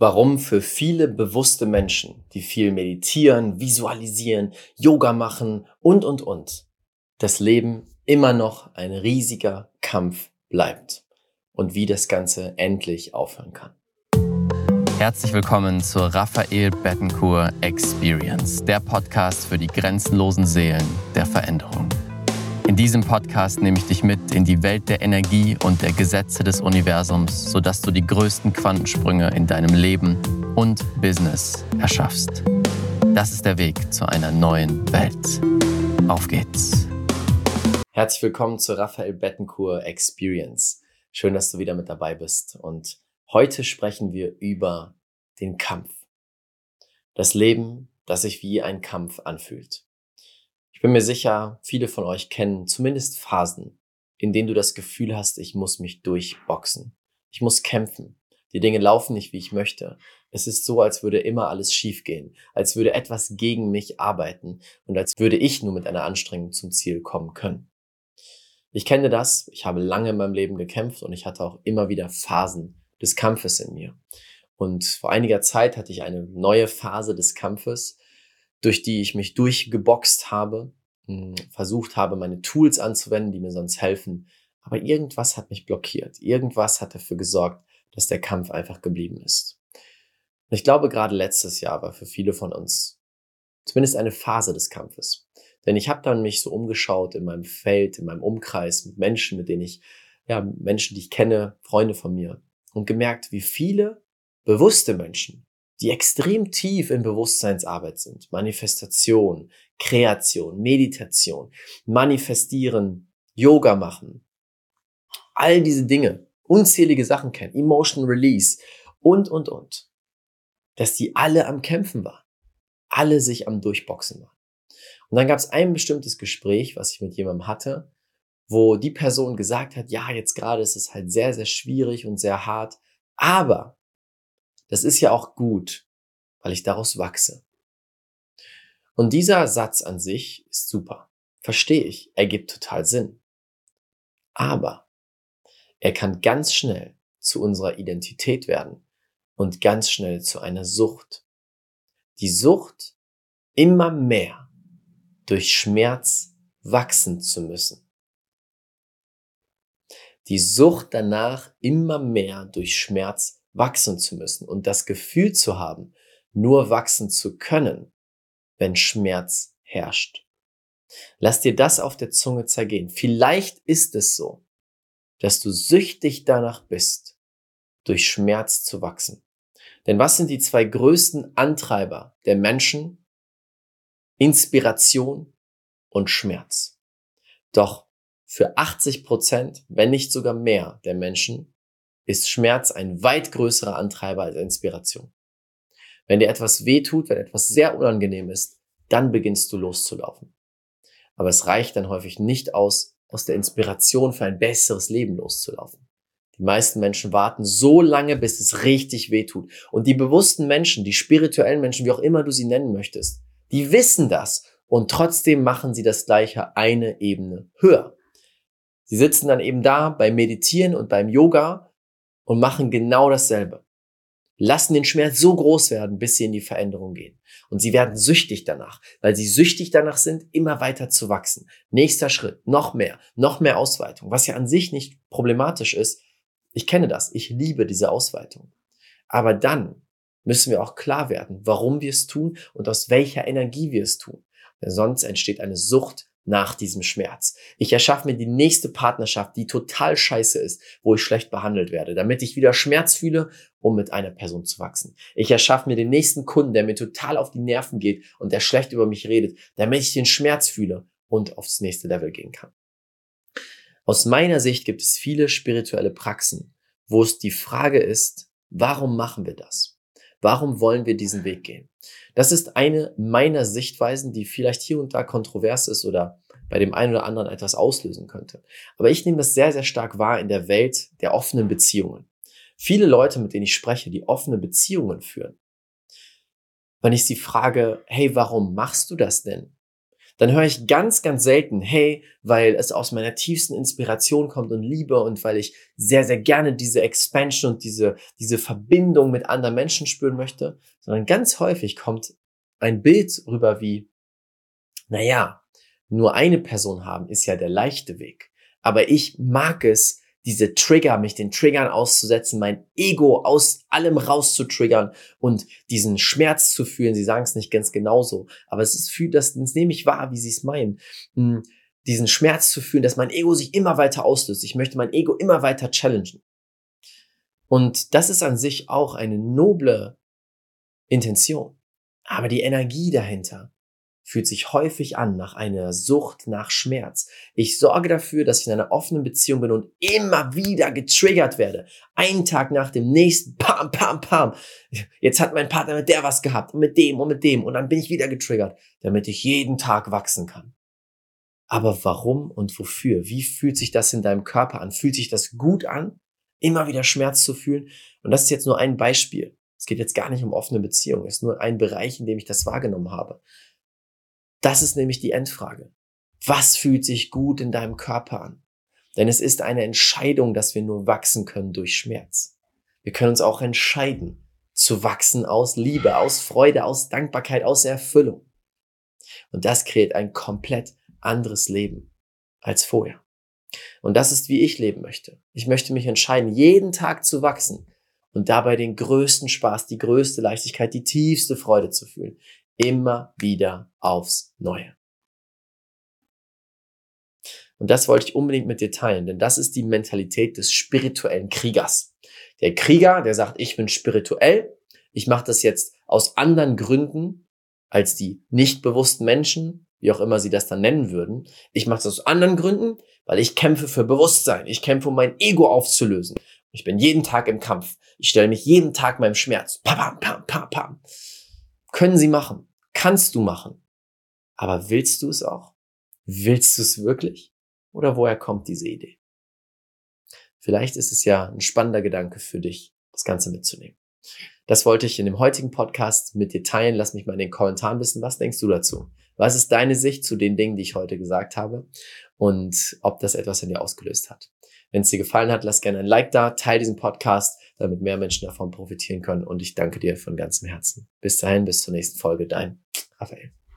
Warum für viele bewusste Menschen, die viel meditieren, visualisieren, Yoga machen und, und, und, das Leben immer noch ein riesiger Kampf bleibt und wie das Ganze endlich aufhören kann. Herzlich willkommen zur Raphael Bettencourt Experience, der Podcast für die grenzenlosen Seelen der Veränderung. In diesem Podcast nehme ich dich mit in die Welt der Energie und der Gesetze des Universums, sodass du die größten Quantensprünge in deinem Leben und Business erschaffst. Das ist der Weg zu einer neuen Welt. Auf geht's. Herzlich willkommen zur Raphael Bettencourt Experience. Schön, dass du wieder mit dabei bist. Und heute sprechen wir über den Kampf. Das Leben, das sich wie ein Kampf anfühlt. Ich bin mir sicher, viele von euch kennen zumindest Phasen, in denen du das Gefühl hast, ich muss mich durchboxen. Ich muss kämpfen. Die Dinge laufen nicht, wie ich möchte. Es ist so, als würde immer alles schiefgehen, als würde etwas gegen mich arbeiten und als würde ich nur mit einer Anstrengung zum Ziel kommen können. Ich kenne das, ich habe lange in meinem Leben gekämpft und ich hatte auch immer wieder Phasen des Kampfes in mir. Und vor einiger Zeit hatte ich eine neue Phase des Kampfes, durch die ich mich durchgeboxt habe, hm, versucht habe, meine Tools anzuwenden, die mir sonst helfen. Aber irgendwas hat mich blockiert. Irgendwas hat dafür gesorgt, dass der Kampf einfach geblieben ist. Und ich glaube, gerade letztes Jahr war für viele von uns zumindest eine Phase des Kampfes. Denn ich habe dann mich so umgeschaut in meinem Feld, in meinem Umkreis mit Menschen, mit denen ich, ja, Menschen, die ich kenne, Freunde von mir und gemerkt, wie viele bewusste Menschen die extrem tief in Bewusstseinsarbeit sind. Manifestation, Kreation, Meditation, Manifestieren, Yoga machen. All diese Dinge, unzählige Sachen kennen, Emotion Release und, und, und. Dass die alle am Kämpfen waren. Alle sich am Durchboxen waren. Und dann gab es ein bestimmtes Gespräch, was ich mit jemandem hatte, wo die Person gesagt hat, ja, jetzt gerade ist es halt sehr, sehr schwierig und sehr hart, aber das ist ja auch gut, weil ich daraus wachse. Und dieser Satz an sich ist super. Verstehe ich, ergibt total Sinn. Aber er kann ganz schnell zu unserer Identität werden und ganz schnell zu einer Sucht. Die Sucht, immer mehr durch Schmerz wachsen zu müssen. Die Sucht danach, immer mehr durch Schmerz wachsen zu müssen und das Gefühl zu haben, nur wachsen zu können, wenn Schmerz herrscht. Lass dir das auf der Zunge zergehen. Vielleicht ist es so, dass du süchtig danach bist, durch Schmerz zu wachsen. Denn was sind die zwei größten Antreiber der Menschen? Inspiration und Schmerz. Doch für 80 Prozent, wenn nicht sogar mehr der Menschen ist Schmerz ein weit größerer Antreiber als Inspiration. Wenn dir etwas weh tut, wenn etwas sehr unangenehm ist, dann beginnst du loszulaufen. Aber es reicht dann häufig nicht aus, aus der Inspiration für ein besseres Leben loszulaufen. Die meisten Menschen warten so lange, bis es richtig weh tut. Und die bewussten Menschen, die spirituellen Menschen, wie auch immer du sie nennen möchtest, die wissen das und trotzdem machen sie das gleiche eine Ebene höher. Sie sitzen dann eben da beim Meditieren und beim Yoga und machen genau dasselbe. Lassen den Schmerz so groß werden, bis sie in die Veränderung gehen. Und sie werden süchtig danach, weil sie süchtig danach sind, immer weiter zu wachsen. Nächster Schritt, noch mehr, noch mehr Ausweitung, was ja an sich nicht problematisch ist. Ich kenne das, ich liebe diese Ausweitung. Aber dann müssen wir auch klar werden, warum wir es tun und aus welcher Energie wir es tun. Denn sonst entsteht eine Sucht nach diesem Schmerz. Ich erschaffe mir die nächste Partnerschaft, die total scheiße ist, wo ich schlecht behandelt werde, damit ich wieder Schmerz fühle, um mit einer Person zu wachsen. Ich erschaffe mir den nächsten Kunden, der mir total auf die Nerven geht und der schlecht über mich redet, damit ich den Schmerz fühle und aufs nächste Level gehen kann. Aus meiner Sicht gibt es viele spirituelle Praxen, wo es die Frage ist, warum machen wir das? Warum wollen wir diesen Weg gehen? Das ist eine meiner Sichtweisen, die vielleicht hier und da kontrovers ist oder bei dem einen oder anderen etwas auslösen könnte. Aber ich nehme das sehr, sehr stark wahr in der Welt der offenen Beziehungen. Viele Leute, mit denen ich spreche, die offene Beziehungen führen. Wenn ich sie frage, hey, warum machst du das denn? Dann höre ich ganz, ganz selten, hey, weil es aus meiner tiefsten Inspiration kommt und Liebe und weil ich sehr, sehr gerne diese Expansion und diese, diese Verbindung mit anderen Menschen spüren möchte, sondern ganz häufig kommt ein Bild rüber wie, naja, nur eine Person haben ist ja der leichte Weg. Aber ich mag es, diese Trigger, mich den Triggern auszusetzen, mein Ego aus allem rauszutriggern und diesen Schmerz zu fühlen. Sie sagen es nicht ganz genauso, aber es ist für das, das nehme ich wahr, wie sie es meinen. Hm, diesen Schmerz zu fühlen, dass mein Ego sich immer weiter auslöst. Ich möchte mein Ego immer weiter challengen. Und das ist an sich auch eine noble Intention. Aber die Energie dahinter, fühlt sich häufig an nach einer Sucht nach Schmerz. Ich sorge dafür, dass ich in einer offenen Beziehung bin und immer wieder getriggert werde. Einen Tag nach dem nächsten, pam, pam, pam. Jetzt hat mein Partner mit der was gehabt und mit dem und mit dem und dann bin ich wieder getriggert, damit ich jeden Tag wachsen kann. Aber warum und wofür? Wie fühlt sich das in deinem Körper an? Fühlt sich das gut an, immer wieder Schmerz zu fühlen? Und das ist jetzt nur ein Beispiel. Es geht jetzt gar nicht um offene Beziehungen. Es ist nur ein Bereich, in dem ich das wahrgenommen habe. Das ist nämlich die Endfrage. Was fühlt sich gut in deinem Körper an? Denn es ist eine Entscheidung, dass wir nur wachsen können durch Schmerz. Wir können uns auch entscheiden, zu wachsen aus Liebe, aus Freude, aus Dankbarkeit, aus Erfüllung. Und das kreiert ein komplett anderes Leben als vorher. Und das ist, wie ich leben möchte. Ich möchte mich entscheiden, jeden Tag zu wachsen und dabei den größten Spaß, die größte Leichtigkeit, die tiefste Freude zu fühlen immer wieder aufs Neue. Und das wollte ich unbedingt mit dir teilen, denn das ist die Mentalität des spirituellen Kriegers. Der Krieger, der sagt, ich bin spirituell, ich mache das jetzt aus anderen Gründen als die nicht bewussten Menschen, wie auch immer sie das dann nennen würden. Ich mache das aus anderen Gründen, weil ich kämpfe für Bewusstsein. Ich kämpfe, um mein Ego aufzulösen. Ich bin jeden Tag im Kampf. Ich stelle mich jeden Tag meinem Schmerz. Pam, pam, pam, pam. Können sie machen. Kannst du machen. Aber willst du es auch? Willst du es wirklich? Oder woher kommt diese Idee? Vielleicht ist es ja ein spannender Gedanke für dich, das Ganze mitzunehmen. Das wollte ich in dem heutigen Podcast mit dir teilen. Lass mich mal in den Kommentaren wissen, was denkst du dazu? Was ist deine Sicht zu den Dingen, die ich heute gesagt habe? Und ob das etwas in dir ausgelöst hat? Wenn es dir gefallen hat, lass gerne ein Like da, teile diesen Podcast, damit mehr Menschen davon profitieren können. Und ich danke dir von ganzem Herzen. Bis dahin, bis zur nächsten Folge. Dein Raphael.